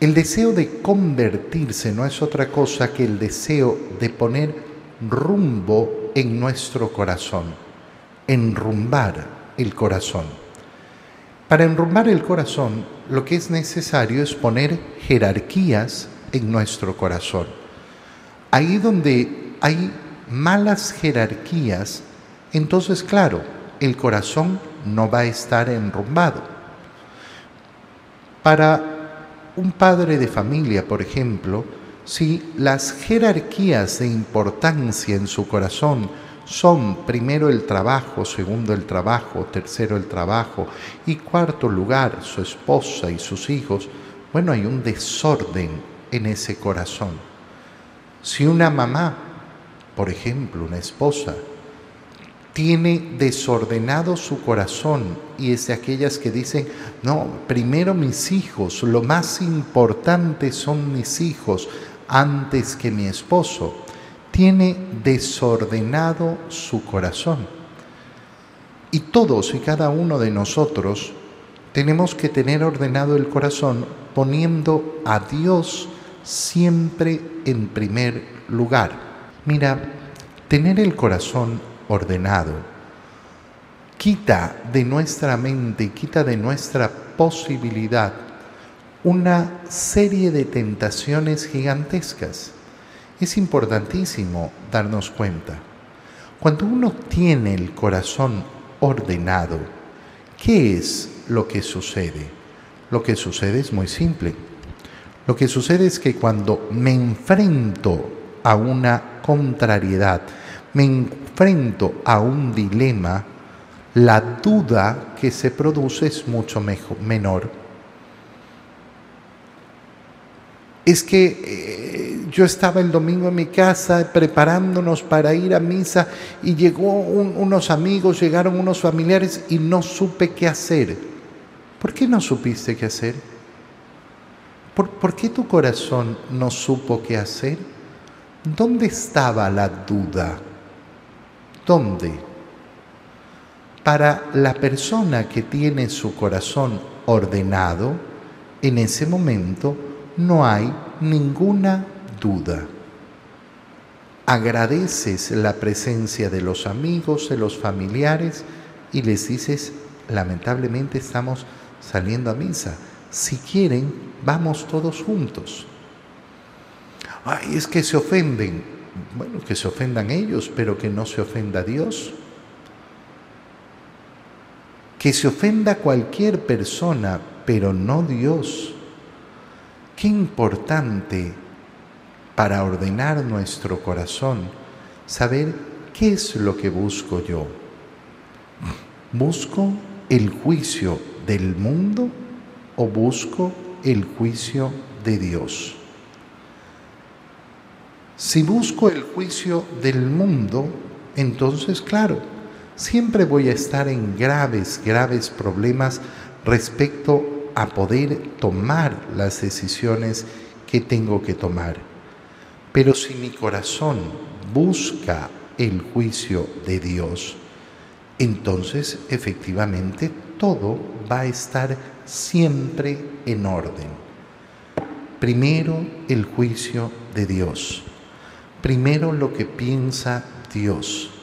El deseo de convertirse no es otra cosa que el deseo de poner rumbo en nuestro corazón, enrumbar el corazón. Para enrumbar el corazón, lo que es necesario es poner jerarquías en nuestro corazón. Ahí donde hay malas jerarquías, entonces claro, el corazón no va a estar enrumbado. Para un padre de familia, por ejemplo, si las jerarquías de importancia en su corazón son primero el trabajo, segundo el trabajo, tercero el trabajo y cuarto lugar su esposa y sus hijos, bueno, hay un desorden en ese corazón. Si una mamá, por ejemplo, una esposa, tiene desordenado su corazón y es de aquellas que dicen, no, primero mis hijos, lo más importante son mis hijos antes que mi esposo, tiene desordenado su corazón. Y todos y cada uno de nosotros tenemos que tener ordenado el corazón poniendo a Dios siempre en primer lugar. Mira, tener el corazón ordenado. Quita de nuestra mente, quita de nuestra posibilidad una serie de tentaciones gigantescas. Es importantísimo darnos cuenta. Cuando uno tiene el corazón ordenado, ¿qué es lo que sucede? Lo que sucede es muy simple. Lo que sucede es que cuando me enfrento a una contrariedad, me enfrento a un dilema, la duda que se produce es mucho menor. Es que eh, yo estaba el domingo en mi casa preparándonos para ir a misa y llegó unos amigos, llegaron unos familiares y no supe qué hacer. ¿Por qué no supiste qué hacer? ¿Por, ¿Por qué tu corazón no supo qué hacer? ¿Dónde estaba la duda? ¿Dónde? Para la persona que tiene su corazón ordenado, en ese momento no hay ninguna duda. Agradeces la presencia de los amigos, de los familiares y les dices, lamentablemente estamos saliendo a misa. Si quieren, vamos todos juntos. Ay, es que se ofenden bueno, que se ofendan ellos, pero que no se ofenda Dios. Que se ofenda cualquier persona, pero no Dios. Qué importante para ordenar nuestro corazón saber qué es lo que busco yo. ¿Busco el juicio del mundo o busco el juicio de Dios? Si busco el juicio del mundo, entonces, claro, siempre voy a estar en graves, graves problemas respecto a poder tomar las decisiones que tengo que tomar. Pero si mi corazón busca el juicio de Dios, entonces efectivamente todo va a estar siempre en orden. Primero el juicio de Dios primero lo que piensa Dios.